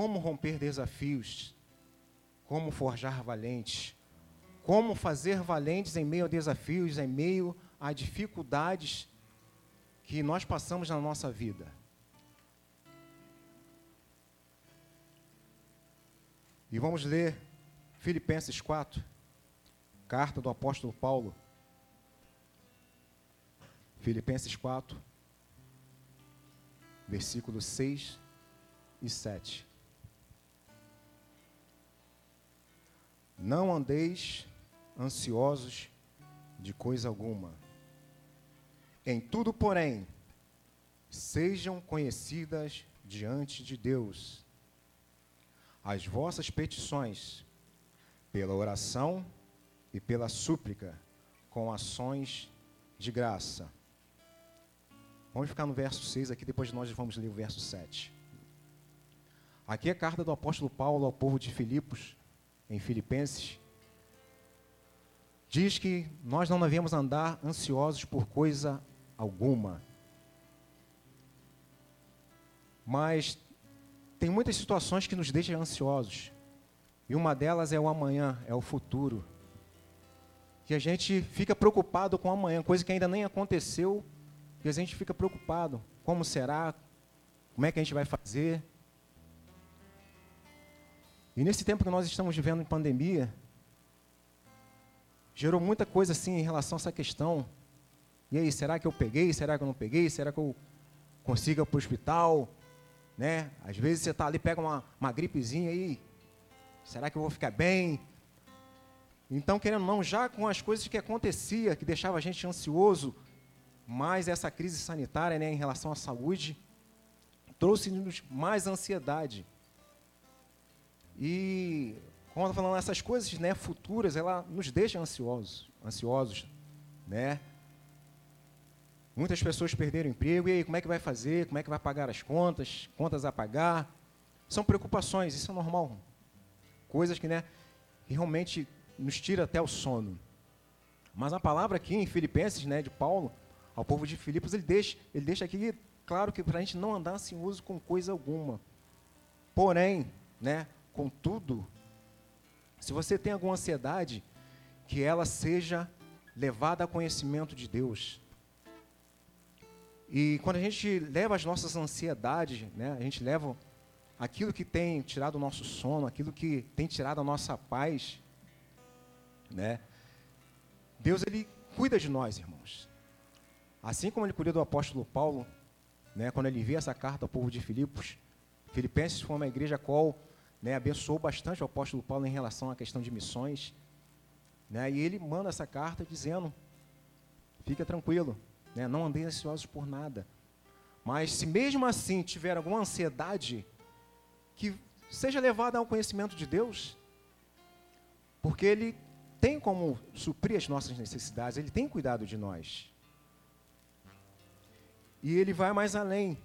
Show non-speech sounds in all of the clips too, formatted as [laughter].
como romper desafios, como forjar valentes, como fazer valentes em meio a desafios, em meio a dificuldades que nós passamos na nossa vida. E vamos ler Filipenses 4, carta do apóstolo Paulo. Filipenses 4, versículos 6 e 7. Não andeis ansiosos de coisa alguma. Em tudo, porém, sejam conhecidas diante de Deus as vossas petições pela oração e pela súplica com ações de graça. Vamos ficar no verso 6 aqui, depois nós vamos ler o verso 7. Aqui é a carta do apóstolo Paulo ao povo de Filipos, em Filipenses. Diz que nós não devemos andar ansiosos por coisa alguma. Mas tem muitas situações que nos deixam ansiosos. E uma delas é o amanhã, é o futuro. Que a gente fica preocupado com o amanhã, coisa que ainda nem aconteceu, e a gente fica preocupado. Como será? Como é que a gente vai fazer? E nesse tempo que nós estamos vivendo em pandemia, gerou muita coisa assim em relação a essa questão. E aí, será que eu peguei? Será que eu não peguei? Será que eu consigo ir para o hospital? né? Às vezes você está ali, pega uma, uma gripezinha aí, será que eu vou ficar bem? Então, querendo ou não, já com as coisas que acontecia, que deixava a gente ansioso, mais essa crise sanitária né, em relação à saúde, trouxe-nos mais ansiedade. E, como eu falando, essas coisas né, futuras, ela nos deixa ansiosos, ansiosos, né? Muitas pessoas perderam emprego, e aí, como é que vai fazer? Como é que vai pagar as contas? Contas a pagar? São preocupações, isso é normal. Coisas que, né, que realmente nos tira até o sono. Mas a palavra aqui em Filipenses, né, de Paulo, ao povo de Filipos, ele deixa, ele deixa aqui claro que para a gente não andar ansioso com coisa alguma. Porém, né, contudo, se você tem alguma ansiedade, que ela seja levada a conhecimento de Deus. E quando a gente leva as nossas ansiedades, né, a gente leva aquilo que tem tirado o nosso sono, aquilo que tem tirado a nossa paz, né? Deus ele cuida de nós, irmãos. Assim como ele cuidou do apóstolo Paulo, né, quando ele envia essa carta ao povo de Filipos, Filipenses foi uma igreja qual né, abençoou bastante o apóstolo Paulo em relação à questão de missões. Né, e ele manda essa carta dizendo: fica tranquilo, né? Não andei ansiosos por nada. Mas se mesmo assim tiver alguma ansiedade, que seja levada ao conhecimento de Deus, porque Ele tem como suprir as nossas necessidades, Ele tem cuidado de nós. E Ele vai mais além.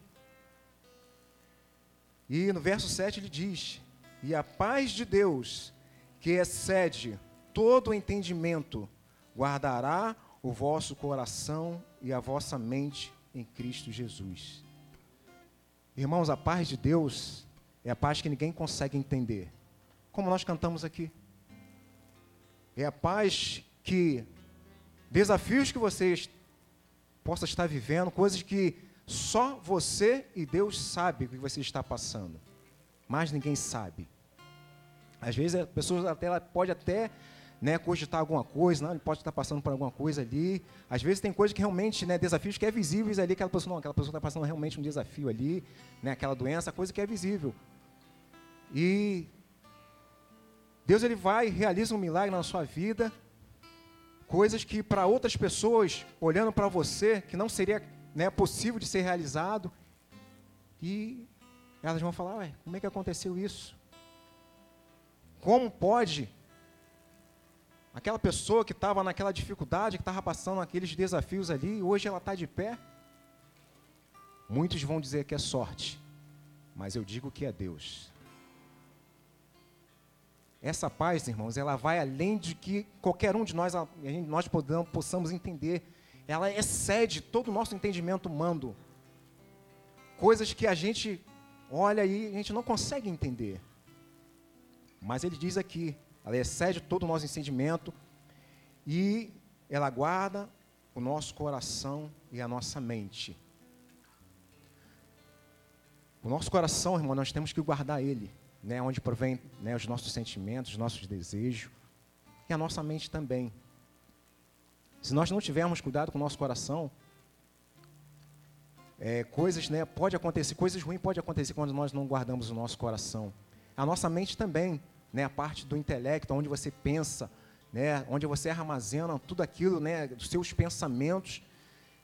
E no verso 7 ele diz: E a paz de Deus, que excede todo o entendimento, guardará o vosso coração e a vossa mente em Cristo Jesus. Irmãos, a paz de Deus é a paz que ninguém consegue entender. Como nós cantamos aqui. É a paz que desafios que você possa estar vivendo, coisas que só você e Deus sabe o que você está passando. Mas ninguém sabe. Às vezes a pessoa até, ela pode até né, cogitar alguma coisa, não, ele pode estar passando por alguma coisa ali. Às vezes tem coisas que realmente, né, desafios que é visíveis ali, aquela pessoa, não, aquela pessoa está passando realmente um desafio ali, né, aquela doença, coisa que é visível. E Deus ele vai e realiza um milagre na sua vida, coisas que para outras pessoas, olhando para você, que não seria né, possível de ser realizado, e elas vão falar, ué, como é que aconteceu isso? Como pode Aquela pessoa que estava naquela dificuldade, que estava passando aqueles desafios ali, hoje ela está de pé. Muitos vão dizer que é sorte, mas eu digo que é Deus. Essa paz, irmãos, ela vai além de que qualquer um de nós, nós possamos entender. Ela excede todo o nosso entendimento humano. Coisas que a gente olha aí, a gente não consegue entender. Mas ele diz aqui, ela excede todo o nosso entendimento e ela guarda o nosso coração e a nossa mente. O nosso coração, irmão, nós temos que guardar ele, né, onde provém né, os nossos sentimentos, os nossos desejos, e a nossa mente também. Se nós não tivermos cuidado com o nosso coração, é, coisas, né, pode acontecer, coisas ruins pode acontecer quando nós não guardamos o nosso coração. A nossa mente também, né, a parte do intelecto, onde você pensa, né, onde você armazena tudo aquilo, né, dos seus pensamentos,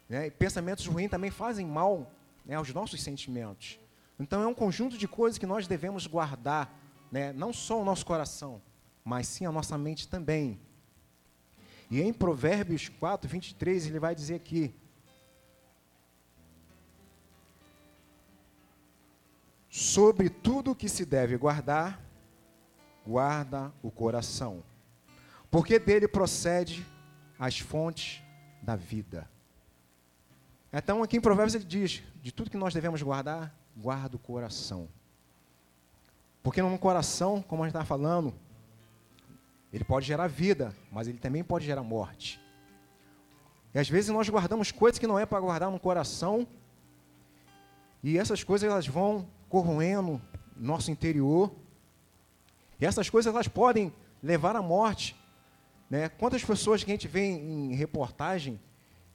né, e pensamentos ruins também fazem mal né, aos nossos sentimentos. Então é um conjunto de coisas que nós devemos guardar, né? não só o nosso coração, mas sim a nossa mente também. E em Provérbios 4, 23, ele vai dizer aqui: Sobre tudo que se deve guardar, guarda o coração, porque dele procede as fontes da vida. Então, aqui em Provérbios ele diz: de tudo que nós devemos guardar, guarda o coração. Porque no coração, como a gente está falando, ele pode gerar vida, mas ele também pode gerar morte. E às vezes nós guardamos coisas que não é para guardar no coração, e essas coisas elas vão corroendo nosso interior, e essas coisas elas podem levar à morte. Né? Quantas pessoas que a gente vê em reportagem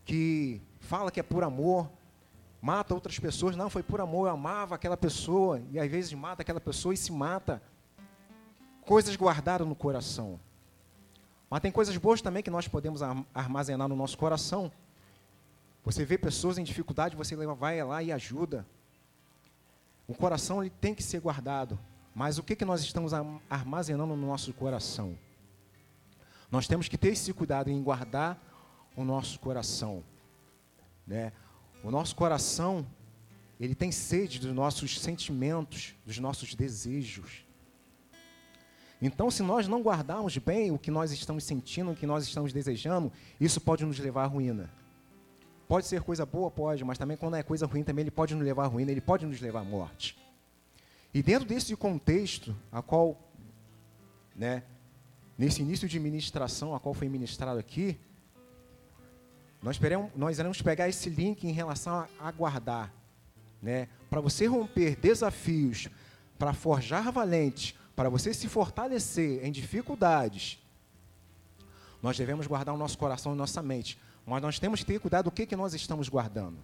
que fala que é por amor, mata outras pessoas. Não, foi por amor, eu amava aquela pessoa. E às vezes mata aquela pessoa e se mata. Coisas guardadas no coração. Mas tem coisas boas também que nós podemos armazenar no nosso coração. Você vê pessoas em dificuldade, você vai lá e ajuda. O coração ele tem que ser guardado. Mas o que, que nós estamos armazenando no nosso coração? Nós temos que ter esse cuidado em guardar o nosso coração. Né? O nosso coração, ele tem sede dos nossos sentimentos, dos nossos desejos. Então, se nós não guardarmos bem o que nós estamos sentindo, o que nós estamos desejando, isso pode nos levar à ruína. Pode ser coisa boa, pode, mas também quando é coisa ruim, também ele pode nos levar à ruína, ele pode nos levar à morte. E dentro desse contexto, a qual, né, nesse início de ministração, a qual foi ministrado aqui, nós, esperamos, nós iremos pegar esse link em relação a aguardar. Né? Para você romper desafios, para forjar valentes, para você se fortalecer em dificuldades, nós devemos guardar o nosso coração e nossa mente. Mas nós temos que ter cuidado do que, que nós estamos guardando.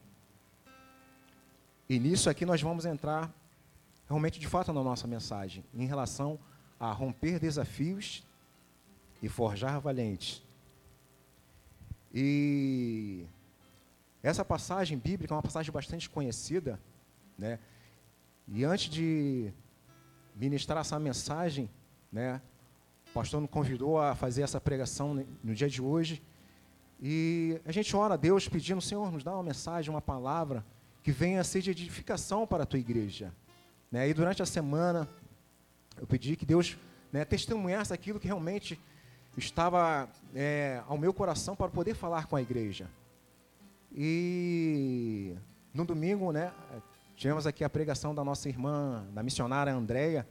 E nisso aqui nós vamos entrar realmente de fato na nossa mensagem, em relação a romper desafios e forjar valentes. E essa passagem bíblica é uma passagem bastante conhecida, né? E antes de ministrar essa mensagem, né, o pastor nos convidou a fazer essa pregação no dia de hoje. E a gente ora a Deus pedindo, Senhor, nos dá uma mensagem, uma palavra que venha a ser de edificação para a tua igreja. Né? E durante a semana, eu pedi que Deus né, testemunhasse aquilo que realmente estava é, ao meu coração para poder falar com a igreja. E no domingo, né, tivemos aqui a pregação da nossa irmã, da missionária Andréia,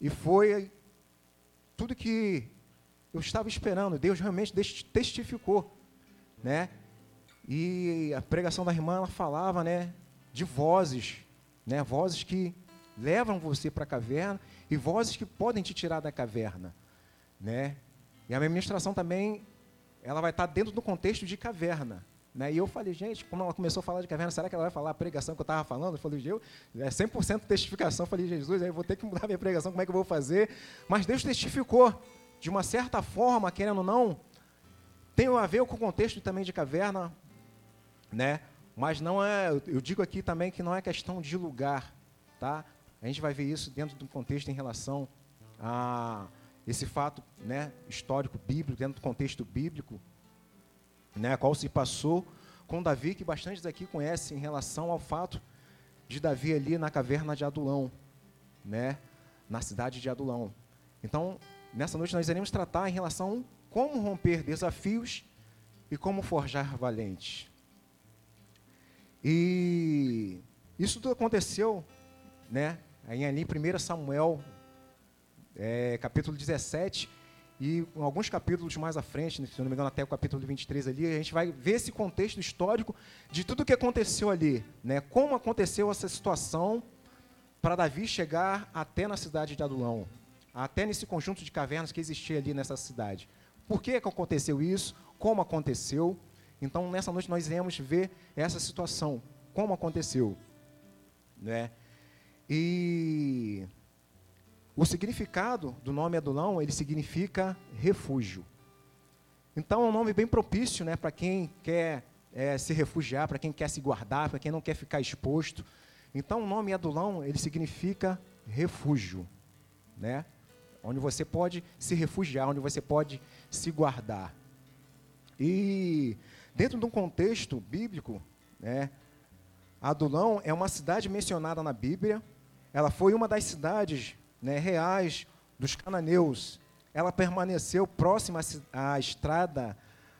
e foi tudo que eu estava esperando. Deus realmente testificou, né? E a pregação da irmã ela falava, né, de vozes, né, vozes que levam você para a caverna e vozes que podem te tirar da caverna, né? E a minha ministração também, ela vai estar dentro do contexto de caverna. Né? E eu falei, gente, como ela começou a falar de caverna, será que ela vai falar a pregação que eu estava falando? Eu falei, eu, é 100% testificação. Eu falei, Jesus, aí eu vou ter que mudar minha pregação, como é que eu vou fazer? Mas Deus testificou, de uma certa forma, querendo ou não, tem a ver com o contexto também de caverna, né? Mas não é, eu digo aqui também que não é questão de lugar, tá? A gente vai ver isso dentro do contexto em relação a esse fato né, histórico bíblico, dentro do contexto bíblico, né, qual se passou com Davi, que bastantes aqui conhecem em relação ao fato de Davi ali na caverna de Adulão, né, na cidade de Adulão. Então, nessa noite nós iremos tratar em relação a como romper desafios e como forjar valentes. E isso tudo aconteceu né, aí ali em 1 Samuel, é, capítulo 17, e alguns capítulos mais à frente, se não me engano, até o capítulo 23 ali, a gente vai ver esse contexto histórico de tudo o que aconteceu ali, né? Como aconteceu essa situação para Davi chegar até na cidade de Adulão, até nesse conjunto de cavernas que existia ali nessa cidade. Por que, que aconteceu isso? Como aconteceu? Então, nessa noite nós iremos ver essa situação, como aconteceu, né? E o significado do nome Adulão, ele significa refúgio. Então é um nome bem propício né, para quem quer é, se refugiar, para quem quer se guardar, para quem não quer ficar exposto. Então o nome Adulão, ele significa refúgio, né? onde você pode se refugiar, onde você pode se guardar. E dentro de um contexto bíblico, né, Adulão é uma cidade mencionada na Bíblia, ela foi uma das cidades né, reais dos cananeus, ela permaneceu próxima à estrada,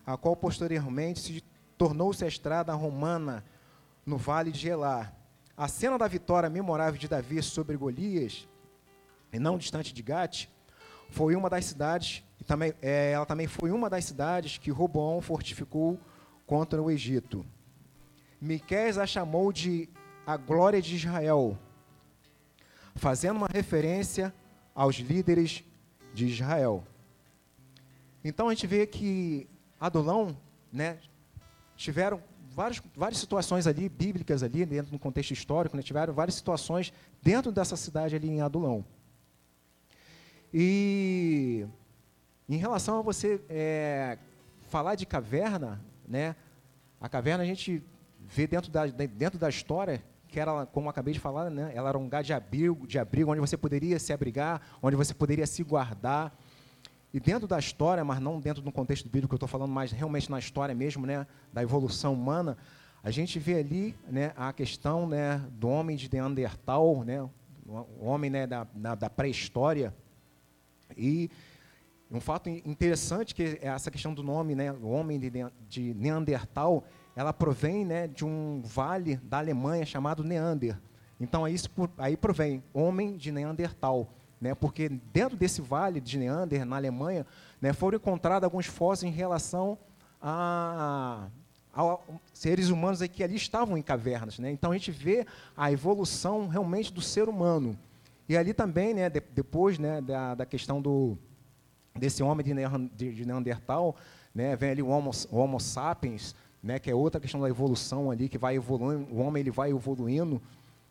a qual posteriormente se tornou-se a estrada romana no vale de Elá. A cena da vitória memorável de Davi sobre Golias, e não distante de Gate, foi uma das cidades, e também, é, ela também foi uma das cidades que Roboão fortificou contra o Egito. Miqués a chamou de a glória de Israel, fazendo uma referência aos líderes de Israel. Então a gente vê que Adulão, né, tiveram várias, várias situações ali bíblicas ali dentro do contexto histórico, né, tiveram várias situações dentro dessa cidade ali em Adulão. E em relação a você é, falar de caverna, né, a caverna a gente vê dentro da, dentro da história que era, como acabei de falar, né, ela era um lugar de abrigo, de abrigo, onde você poderia se abrigar, onde você poderia se guardar. E dentro da história, mas não dentro do contexto bíblico, eu estou falando mais realmente na história mesmo, né, da evolução humana, a gente vê ali né, a questão né, do homem de Neandertal, né, o homem né, da, da pré-história. E um fato interessante que é essa questão do nome, né, o homem de, de Neandertal, ela provém né, de um vale da Alemanha chamado Neander. Então, aí, aí provém homem de Neandertal. Né, porque dentro desse vale de Neander, na Alemanha, né, foram encontrados alguns fósseis em relação a, a, seres humanos que ali estavam em cavernas. Né? Então, a gente vê a evolução realmente do ser humano. E ali também, né, de, depois né, da, da questão do, desse homem de, de Neandertal, né, vem ali o Homo, o homo sapiens, né, que é outra questão da evolução ali, que vai evoluindo, o homem ele vai evoluindo,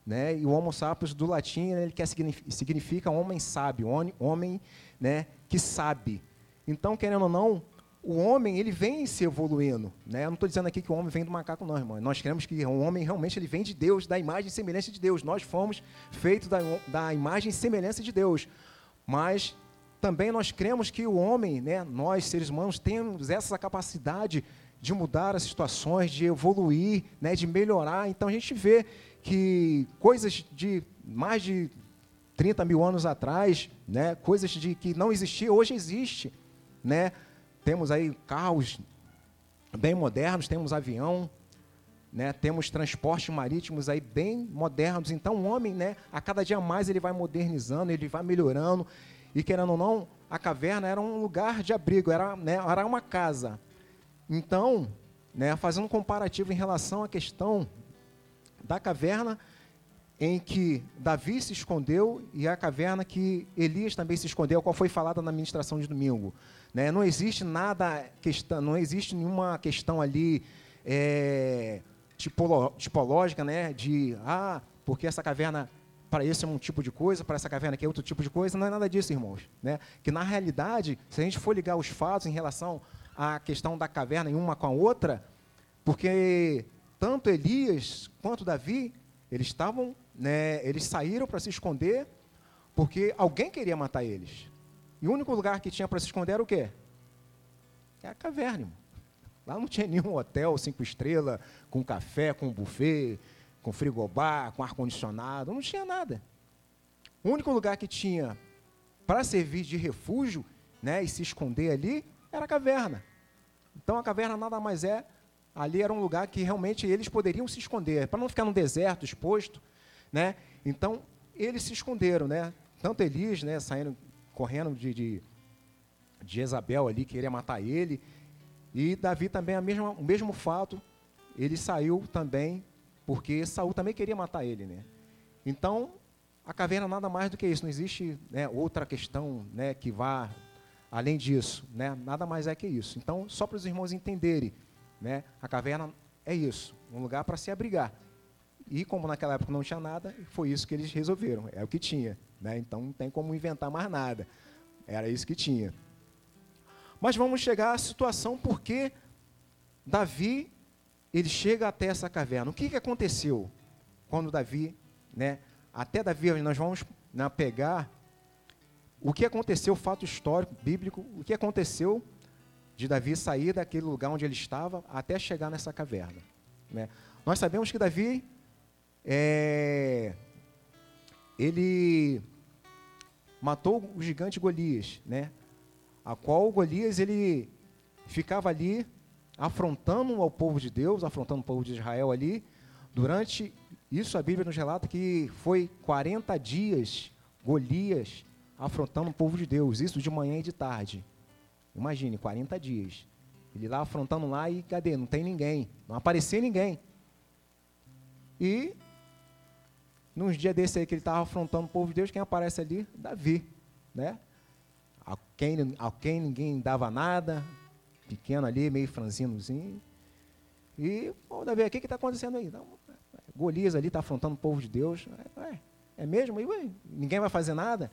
né, e o Homo sapiens do latim, ele quer significa homem sábio, homem, né, que sabe. Então, querendo ou não, o homem ele vem se evoluindo, né? Eu não estou dizendo aqui que o homem vem do macaco, não, irmão. Nós queremos que o homem realmente ele vem de Deus, da imagem e semelhança de Deus. Nós fomos feitos da, da imagem e semelhança de Deus. Mas também nós cremos que o homem, né, nós seres humanos, temos essa capacidade de mudar as situações, de evoluir, né, de melhorar. Então a gente vê que coisas de mais de 30 mil anos atrás, né, coisas de que não existia, hoje existe. Né? Temos aí carros bem modernos, temos avião, né, temos transportes marítimos aí bem modernos. Então o homem, né, a cada dia mais ele vai modernizando, ele vai melhorando. E querendo ou não, a caverna era um lugar de abrigo, era, né, era uma casa. Então, né, fazendo um comparativo em relação à questão da caverna em que Davi se escondeu e a caverna que Elias também se escondeu, qual foi falada na ministração de domingo. Né? Não existe nada, não existe nenhuma questão ali é, tipológica, né, de ah, porque essa caverna para esse é um tipo de coisa, para essa caverna aqui é outro tipo de coisa, não é nada disso, irmãos. Né? Que na realidade, se a gente for ligar os fatos em relação a questão da caverna em uma com a outra, porque tanto Elias quanto Davi, eles estavam, né, eles saíram para se esconder porque alguém queria matar eles. E o único lugar que tinha para se esconder era o quê? É a caverna. Irmão. Lá não tinha nenhum hotel cinco estrelas, com café, com buffet, com frigobar, com ar-condicionado, não tinha nada. O único lugar que tinha para servir de refúgio né, e se esconder ali era a caverna. Então a caverna nada mais é, ali era um lugar que realmente eles poderiam se esconder, para não ficar no deserto exposto. Né? Então, eles se esconderam, né? Tanto Elias, né, saindo, correndo de, de, de Jezabel ali, queria matar ele, e Davi também, a mesma, o mesmo fato, ele saiu também, porque Saul também queria matar ele, né? Então, a caverna nada mais do que isso, não existe né, outra questão né, que vá além disso, né? Nada mais é que isso. Então, só para os irmãos entenderem, né, a caverna é isso, um lugar para se abrigar. E como naquela época não tinha nada, foi isso que eles resolveram, é o que tinha. Né? Então não tem como inventar mais nada. Era isso que tinha. Mas vamos chegar à situação porque Davi ele chega até essa caverna. O que, que aconteceu quando Davi, né, até Davi, nós vamos né, pegar o que aconteceu, o fato histórico, bíblico, o que aconteceu de Davi sair daquele lugar onde ele estava até chegar nessa caverna. Né? Nós sabemos que Davi é, ele matou o gigante Golias, né? A qual Golias ele ficava ali afrontando ao povo de Deus, afrontando o povo de Israel ali, durante isso a Bíblia nos relata que foi 40 dias Golias afrontando o povo de Deus, isso de manhã e de tarde. Imagine, 40 dias. Ele lá afrontando lá e cadê? Não tem ninguém, não aparecia ninguém. E nos dias desse aí que ele estava afrontando o povo de Deus, quem aparece ali? Davi, né? A quem, a quem ninguém dava nada, pequeno ali, meio franzinozinho. E, pô, Davi, o que está acontecendo aí? Não, Golias ali está afrontando o povo de Deus. É, é mesmo? E, ué, ninguém vai fazer nada?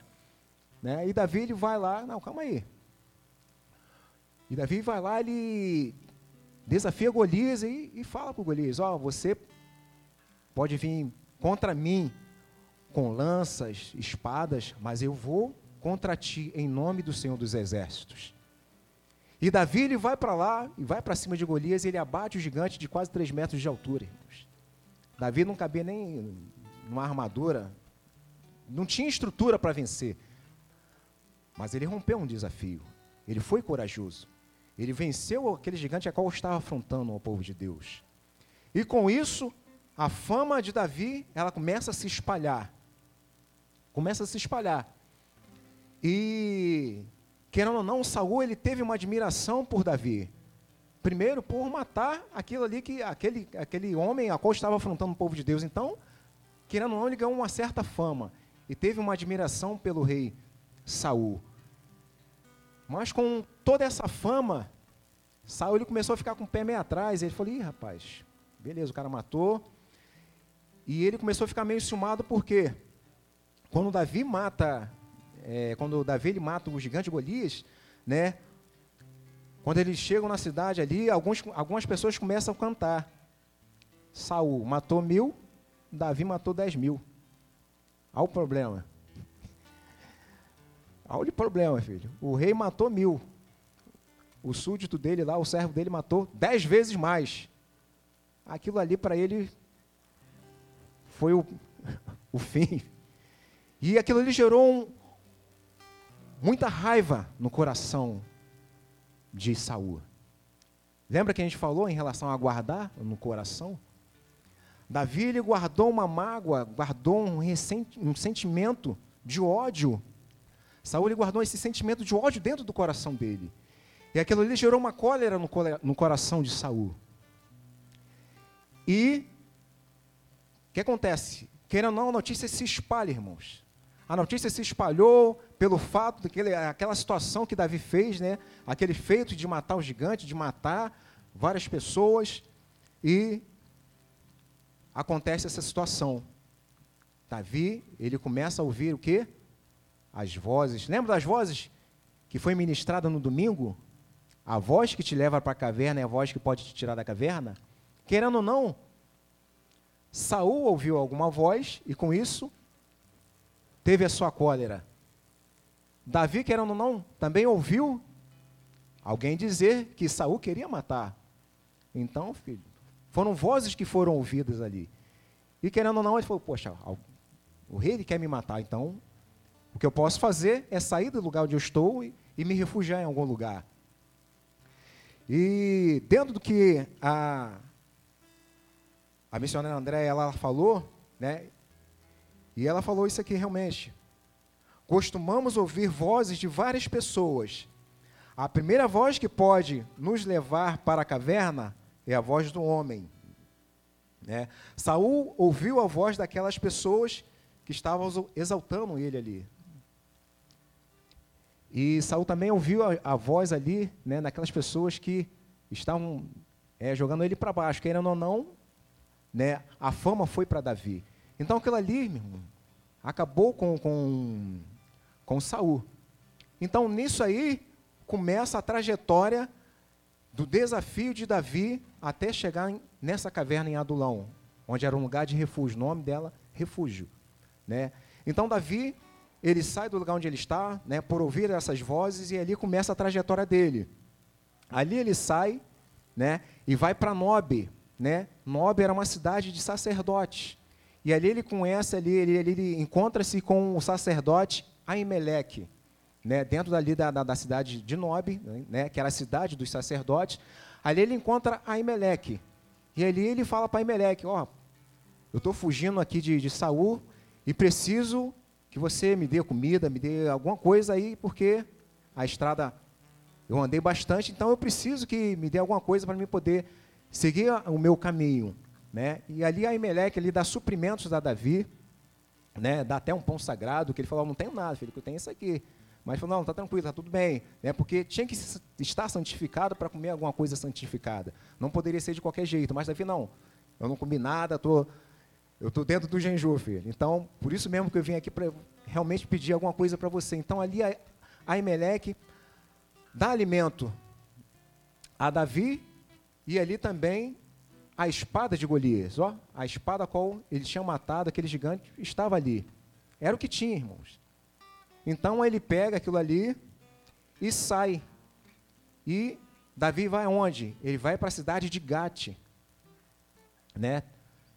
Né? E Davi ele vai lá, não, calma aí. E Davi vai lá, ele desafia Golias e, e fala para o Golias, ó, oh, você pode vir contra mim com lanças, espadas, mas eu vou contra ti em nome do Senhor dos Exércitos. E Davi ele vai para lá e vai para cima de Golias e ele abate o gigante de quase 3 metros de altura. Davi não cabia nem numa armadura, não tinha estrutura para vencer. Mas ele rompeu um desafio. Ele foi corajoso. Ele venceu aquele gigante a qual estava afrontando ao povo de Deus. E com isso, a fama de Davi, ela começa a se espalhar. Começa a se espalhar. E, querendo ou não, Saul ele teve uma admiração por Davi. Primeiro, por matar aquilo ali que aquele, aquele homem a qual estava afrontando o povo de Deus. Então, querendo ou não, ele ganhou uma certa fama. E teve uma admiração pelo rei Saul. Mas com toda essa fama, Saul ele começou a ficar com o pé meio atrás. Ele falou: Ih, rapaz, beleza, o cara matou. E ele começou a ficar meio ciumado porque quando Davi mata, é, quando Davi ele mata o gigante Golias, né? Quando eles chegam na cidade ali, alguns, algumas pessoas começam a cantar. Saul matou mil, Davi matou dez mil. Olha o problema. Olha o problema, filho. O rei matou mil. O súdito dele lá, o servo dele, matou dez vezes mais. Aquilo ali para ele foi o, [laughs] o fim. E aquilo ali gerou um, muita raiva no coração de Saul. Lembra que a gente falou em relação a guardar no coração? Davi ele guardou uma mágoa, guardou um, um sentimento de ódio. Saul ele guardou esse sentimento de ódio dentro do coração dele. E aquilo ali gerou uma cólera no, no coração de Saul. E o que acontece? Querendo ou não, a notícia se espalha, irmãos. A notícia se espalhou pelo fato daquele, aquela situação que Davi fez, né? Aquele feito de matar o gigante, de matar várias pessoas. E acontece essa situação. Davi, ele começa a ouvir o quê? As vozes. Lembra das vozes que foi ministrada no domingo? A voz que te leva para a caverna é a voz que pode te tirar da caverna? Querendo ou não, Saul ouviu alguma voz e com isso teve a sua cólera. Davi, querendo ou não, também ouviu alguém dizer que Saul queria matar. Então, filho, foram vozes que foram ouvidas ali. E querendo ou não, ele falou: Poxa, o rei ele quer me matar, então o que eu posso fazer é sair do lugar onde eu estou e, e me refugiar em algum lugar. E dentro do que a, a missionária André ela falou, né? E ela falou isso aqui realmente. Costumamos ouvir vozes de várias pessoas. A primeira voz que pode nos levar para a caverna é a voz do homem. Né? Saul ouviu a voz daquelas pessoas que estavam exaltando ele ali. E Saul também ouviu a, a voz ali, né, daquelas pessoas que estavam é, jogando ele para baixo, querendo ou não, né, a fama foi para Davi. Então aquilo ali, meu irmão, acabou com, com, com Saul. Então nisso aí começa a trajetória do desafio de Davi até chegar nessa caverna em Adulão, onde era um lugar de refúgio, o nome dela, refúgio. Né? Então Davi, ele sai do lugar onde ele está, né, por ouvir essas vozes, e ali começa a trajetória dele. Ali ele sai né, e vai para Nob. Né? Nob era uma cidade de sacerdotes. E ali ele conhece, ali, ele, ele encontra-se com o sacerdote Aimeleque, né, dentro dali da, da, da, cidade de Nob, né, que era a cidade dos sacerdotes. Ali ele encontra Aimeleque. E ali ele fala para Aimeleque, ó, oh, eu estou fugindo aqui de, de Saul e preciso que você me dê comida, me dê alguma coisa aí, porque a estrada eu andei bastante, então eu preciso que me dê alguma coisa para mim poder seguir o meu caminho. Né? E ali a Emelec ele dá suprimentos a Davi, né? dá até um pão sagrado, que ele falou, não tenho nada, filho, que eu tenho isso aqui. Mas falou, não, está tranquilo, está tudo bem. Né? Porque tinha que estar santificado para comer alguma coisa santificada. Não poderia ser de qualquer jeito. Mas Davi, não, eu não comi nada, estou eu estou dentro do Genju, filho. Então, por isso mesmo que eu vim aqui para realmente pedir alguma coisa para você. Então, ali a, a dá alimento a Davi e ali também a espada de Golias. Ó, a espada a qual ele tinha matado, aquele gigante, estava ali. Era o que tinha, irmãos. Então ele pega aquilo ali e sai. E Davi vai aonde? Ele vai para a cidade de Gate. Né?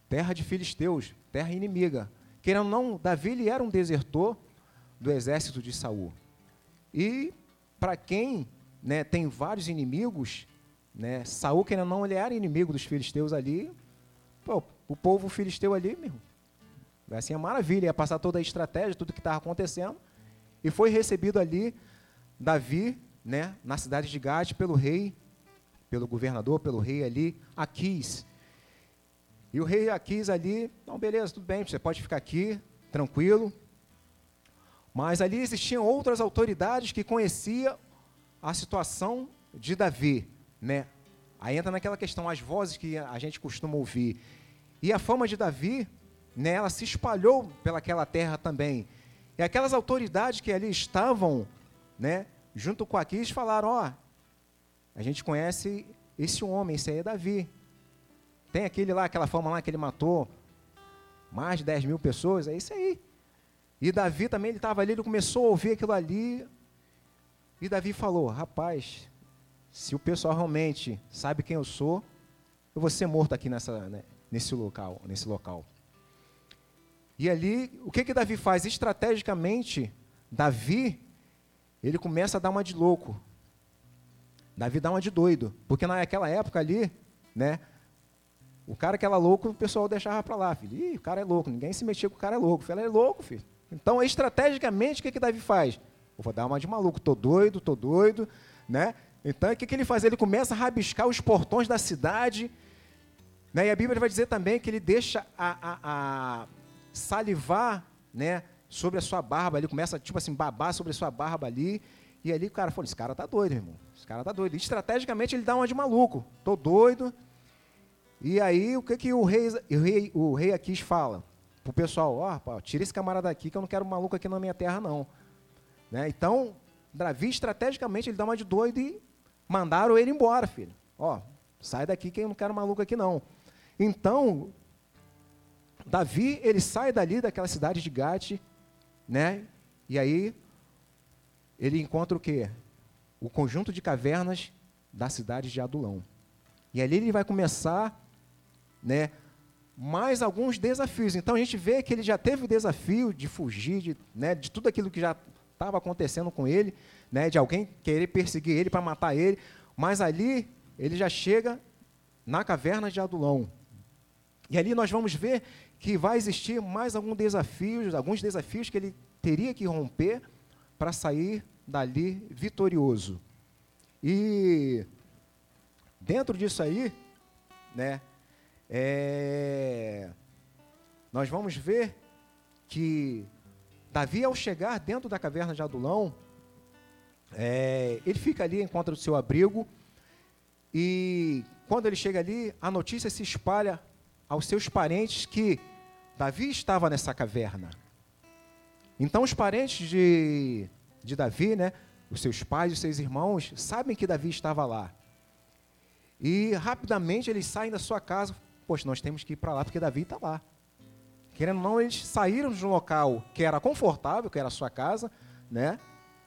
terra de filisteus, terra inimiga. Querendo não, Davi ele era um desertor do exército de Saul. E para quem né, tem vários inimigos, né, Saul, querendo ou não, ele era inimigo dos filisteus ali. Pô, o povo filisteu ali, meu, assim é maravilha, ia passar toda a estratégia, tudo que estava acontecendo. E foi recebido ali Davi, né, na cidade de Gade, pelo rei, pelo governador, pelo rei ali, Aquis. E o rei Aquis ali, não, beleza, tudo bem, você pode ficar aqui, tranquilo. Mas ali existiam outras autoridades que conheciam a situação de Davi, né? Aí entra naquela questão, as vozes que a gente costuma ouvir. E a fama de Davi, né, ela se espalhou pelaquela terra também. E aquelas autoridades que ali estavam, né, junto com Aquis, falaram, ó, a gente conhece esse homem, esse aí é Davi. Tem aquele lá, aquela fama lá que ele matou mais de 10 mil pessoas, é isso aí. E Davi também, ele estava ali, ele começou a ouvir aquilo ali. E Davi falou: Rapaz, se o pessoal realmente sabe quem eu sou, eu vou ser morto aqui nessa, né, nesse local, nesse local. E ali, o que que Davi faz? Estrategicamente, Davi, ele começa a dar uma de louco. Davi dá uma de doido, porque naquela época ali, né, o cara que era louco, o pessoal deixava para lá, filho. Ih, o cara é louco, ninguém se metia com o cara é louco. Filho, é louco, filho. Então, estrategicamente, o que, que Davi faz? Eu vou dar uma de maluco, tô doido, tô doido, né? Então, o que, que ele faz? Ele começa a rabiscar os portões da cidade, né? E a Bíblia vai dizer também que ele deixa a, a, a salivar, né? Sobre a sua barba, ele começa, tipo assim, babar sobre a sua barba ali, e ali o cara falou, esse cara tá doido, irmão, esse cara tá doido. E, estrategicamente, ele dá uma de maluco, tô doido, e aí, o que, que o rei, o rei, o rei Aquis fala? Para o pessoal, ó, oh, tira esse camarada aqui, que eu não quero maluco aqui na minha terra, não. Né? Então, Davi, estrategicamente, ele dá uma de doido e mandaram ele embora, filho. Ó, sai daqui que eu não quero maluco aqui, não. Então, Davi, ele sai dali, daquela cidade de Gate, né? E aí, ele encontra o quê? O conjunto de cavernas da cidade de Adulão. E ali ele vai começar né, mais alguns desafios. Então a gente vê que ele já teve o desafio de fugir de, né, de tudo aquilo que já estava acontecendo com ele, né, de alguém querer perseguir ele para matar ele, mas ali ele já chega na caverna de Adulão. E ali nós vamos ver que vai existir mais alguns desafios, alguns desafios que ele teria que romper para sair dali vitorioso. E dentro disso aí, né, é, nós vamos ver que Davi, ao chegar dentro da caverna de Adulão, é, ele fica ali, encontra o seu abrigo, e quando ele chega ali, a notícia se espalha aos seus parentes que Davi estava nessa caverna. Então os parentes de, de Davi, né, os seus pais os seus irmãos, sabem que Davi estava lá. E rapidamente eles saem da sua casa, poxa, nós temos que ir para lá porque Davi está lá. Querendo ou não, eles saíram de um local que era confortável, que era a sua casa, né?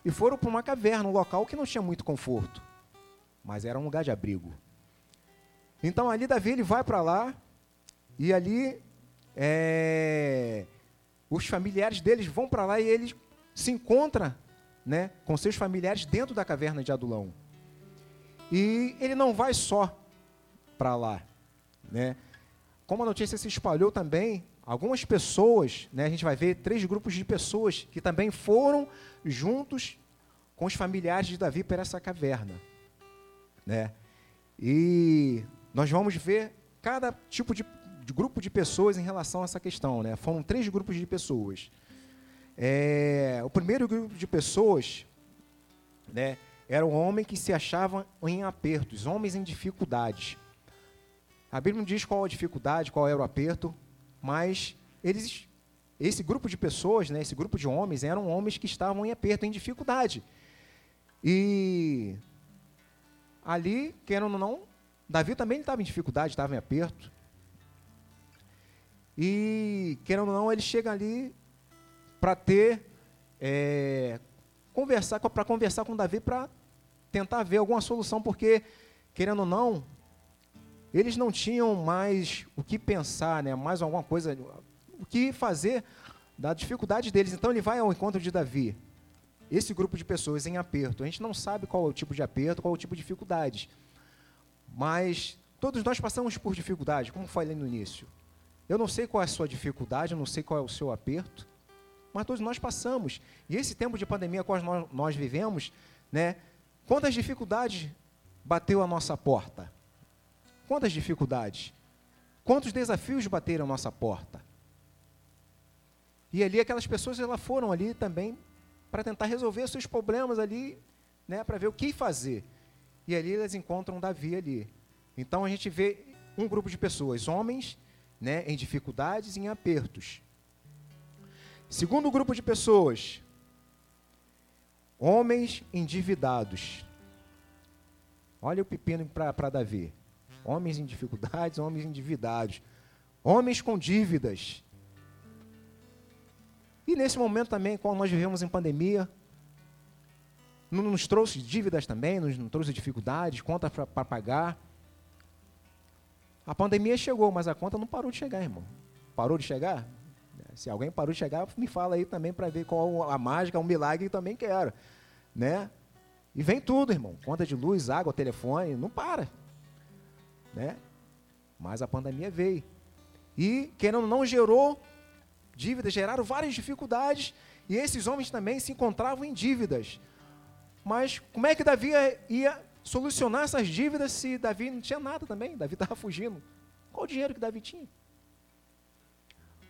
E foram para uma caverna, um local que não tinha muito conforto, mas era um lugar de abrigo. Então ali Davi ele vai para lá e ali é, os familiares deles vão para lá e ele se encontra, né, com seus familiares dentro da caverna de Adulão. E ele não vai só para lá, né? Como a notícia se espalhou também, algumas pessoas, né, a gente vai ver três grupos de pessoas que também foram juntos com os familiares de Davi para essa caverna, né? E nós vamos ver cada tipo de, de, grupo de pessoas em relação a essa questão, né? Foram três grupos de pessoas. É, o primeiro grupo de pessoas, né, era um homem que se achava em apertos, homens em dificuldades. A Bíblia não diz qual a dificuldade, qual era o aperto, mas eles, esse grupo de pessoas, né, esse grupo de homens, eram homens que estavam em aperto, em dificuldade. E ali, querendo ou não, Davi também estava em dificuldade, estava em aperto. E, querendo ou não, ele chega ali para ter, é, conversar, para conversar com Davi para tentar ver alguma solução, porque, querendo ou não, eles não tinham mais o que pensar, né, mais alguma coisa, o que fazer da dificuldade deles. Então ele vai ao encontro de Davi. Esse grupo de pessoas em aperto. A gente não sabe qual é o tipo de aperto, qual é o tipo de dificuldade. Mas todos nós passamos por dificuldade, como falei no início. Eu não sei qual é a sua dificuldade, eu não sei qual é o seu aperto, mas todos nós passamos. E esse tempo de pandemia que nós, nós vivemos, né, Quantas dificuldades bateu a nossa porta? Quantas dificuldades? Quantos desafios bateram nossa porta? E ali aquelas pessoas elas foram ali também para tentar resolver seus problemas ali, né, para ver o que fazer. E ali elas encontram Davi ali. Então a gente vê um grupo de pessoas, homens, né, em dificuldades e em apertos. Segundo grupo de pessoas, Homens endividados. Olha o pepino para Davi. Homens em dificuldades, homens endividados. Homens com dívidas. E nesse momento também, quando nós vivemos em pandemia, não nos trouxe dívidas também, nos, não trouxe dificuldades, conta para pagar. A pandemia chegou, mas a conta não parou de chegar, irmão. Parou de chegar? Se alguém parou de chegar, me fala aí também para ver qual a mágica, o milagre que também quero. Né? E vem tudo, irmão. Conta de luz, água, telefone, não para. Né? Mas a pandemia veio. E, querendo não, gerou dívidas, geraram várias dificuldades. E esses homens também se encontravam em dívidas. Mas como é que Davi ia solucionar essas dívidas se Davi não tinha nada também? Davi estava fugindo. Qual o dinheiro que Davi tinha?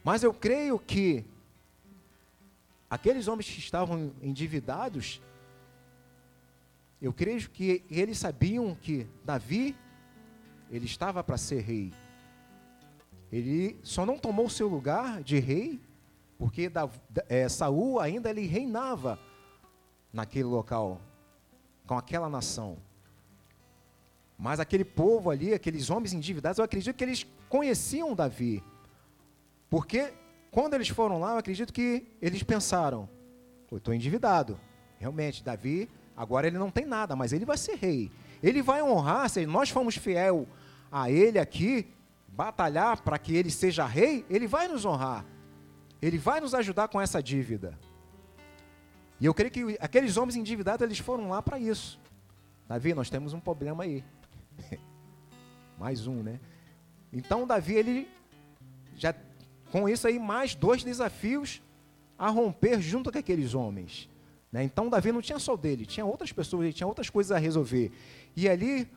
Mas eu creio que aqueles homens que estavam endividados, eu creio que eles sabiam que Davi, ele estava para ser rei. Ele só não tomou o seu lugar de rei, porque da, é, Saul ainda ele reinava naquele local, com aquela nação. Mas aquele povo ali, aqueles homens endividados, eu acredito que eles conheciam Davi. Porque quando eles foram lá, eu acredito que eles pensaram: eu estou endividado. Realmente, Davi, agora ele não tem nada, mas ele vai ser rei. Ele vai honrar, se nós formos fiel a ele aqui, batalhar para que ele seja rei, ele vai nos honrar. Ele vai nos ajudar com essa dívida. E eu creio que aqueles homens endividados, eles foram lá para isso. Davi, nós temos um problema aí. [laughs] Mais um, né? Então Davi, ele já com isso aí, mais dois desafios a romper junto com aqueles homens. Né? Então, Davi não tinha só dele, tinha outras pessoas, ele tinha outras coisas a resolver. E ali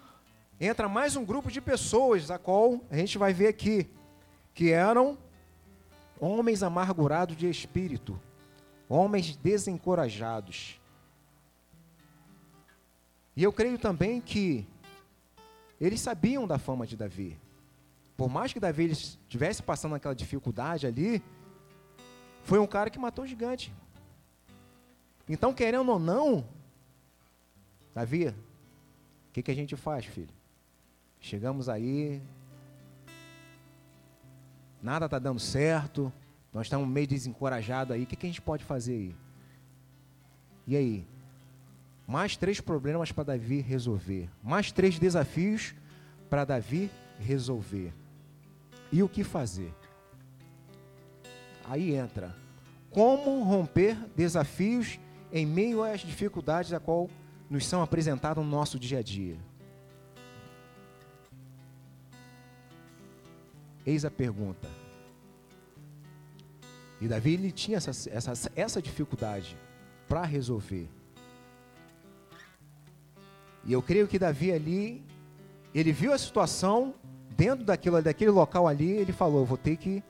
entra mais um grupo de pessoas, a qual a gente vai ver aqui, que eram homens amargurados de espírito, homens desencorajados. E eu creio também que eles sabiam da fama de Davi. Por mais que Davi estivesse passando aquela dificuldade ali, foi um cara que matou o gigante. Então, querendo ou não, Davi, o que, que a gente faz, filho? Chegamos aí, nada está dando certo, nós estamos meio desencorajados aí, o que, que a gente pode fazer aí? E aí? Mais três problemas para Davi resolver. Mais três desafios para Davi resolver. E o que fazer? Aí entra. Como romper desafios em meio às dificuldades a qual nos são apresentadas no nosso dia a dia? Eis a pergunta. E Davi ele tinha essa, essa, essa dificuldade para resolver. E eu creio que Davi ali, ele viu a situação dentro daquilo, daquele local ali, ele falou: vou ter que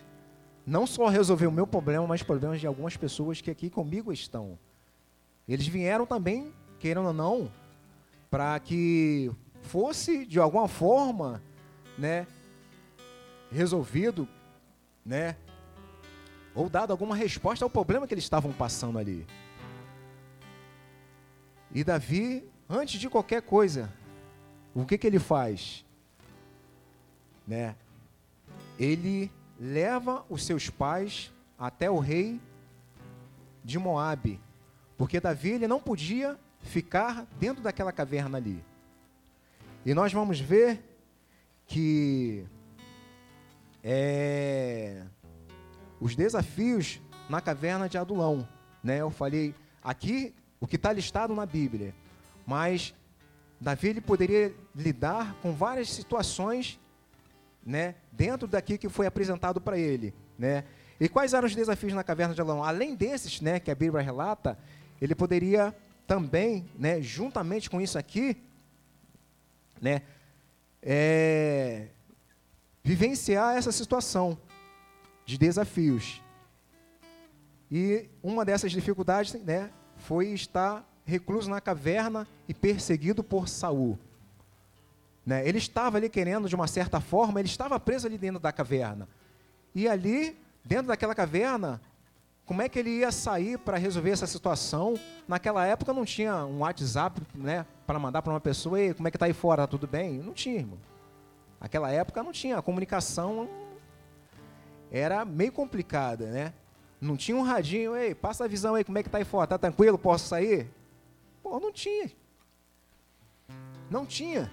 não só resolver o meu problema, mas problemas de algumas pessoas que aqui comigo estão. Eles vieram também, querendo ou não, para que fosse de alguma forma, né, resolvido, né, ou dado alguma resposta ao problema que eles estavam passando ali. E Davi, antes de qualquer coisa, o que que ele faz? Né? Ele leva os seus pais até o rei de Moabe, porque Davi ele não podia ficar dentro daquela caverna ali. E nós vamos ver que é, os desafios na caverna de Adulão, né? Eu falei aqui o que está listado na Bíblia, mas Davi ele poderia lidar com várias situações né, dentro daqui que foi apresentado para ele, né? E quais eram os desafios na caverna de Adulão? Além desses, né, que a Bíblia relata, ele poderia também, né, juntamente com isso aqui, né, é, vivenciar essa situação de desafios. E uma dessas dificuldades, né, foi estar recluso na caverna e perseguido por Saul. Né? Ele estava ali querendo, de uma certa forma, ele estava preso ali dentro da caverna. E ali, dentro daquela caverna, como é que ele ia sair para resolver essa situação? Naquela época não tinha um WhatsApp né, para mandar para uma pessoa, Ei, como é que está aí fora, tá tudo bem? Não tinha, irmão. Naquela época não tinha, a comunicação era meio complicada, né? Não tinha um radinho, ei, passa a visão aí, como é que está aí fora, tá tranquilo, posso sair? Pô, não tinha. Não tinha.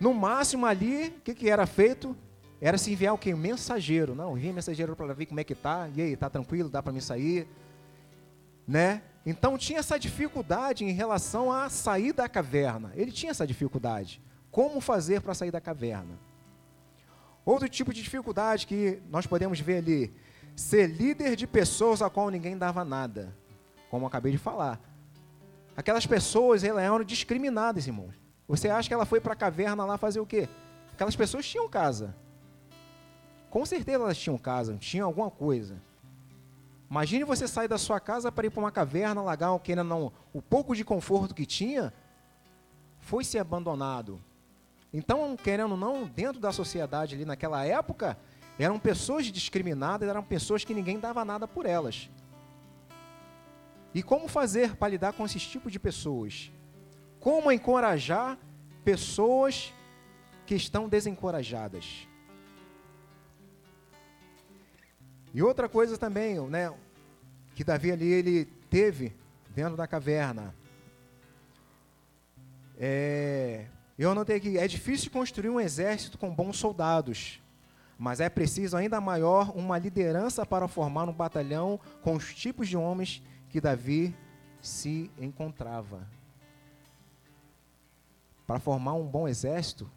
No máximo ali, o que, que era feito? Era se enviar o quê? Um mensageiro. Não, envia mensageiro para ver como é que tá. E aí, tá tranquilo? Dá para me sair? Né? Então tinha essa dificuldade em relação a sair da caverna. Ele tinha essa dificuldade. Como fazer para sair da caverna? Outro tipo de dificuldade que nós podemos ver ali, ser líder de pessoas a qual ninguém dava nada. Como acabei de falar. Aquelas pessoas elas eram discriminadas, irmãos. Você acha que ela foi para a caverna lá fazer o quê? Aquelas pessoas tinham casa. Com certeza elas tinham casa, tinham alguma coisa. Imagine você sair da sua casa para ir para uma caverna, largar que ainda não, o pouco de conforto que tinha, foi se abandonado. Então, querendo ou não, dentro da sociedade ali naquela época, eram pessoas discriminadas, eram pessoas que ninguém dava nada por elas. E como fazer para lidar com esse tipo de pessoas? como encorajar pessoas que estão desencorajadas. E outra coisa também, né, que Davi ali ele teve dentro da caverna. É, eu notei que é difícil construir um exército com bons soldados, mas é preciso ainda maior uma liderança para formar um batalhão com os tipos de homens que Davi se encontrava para formar um bom exército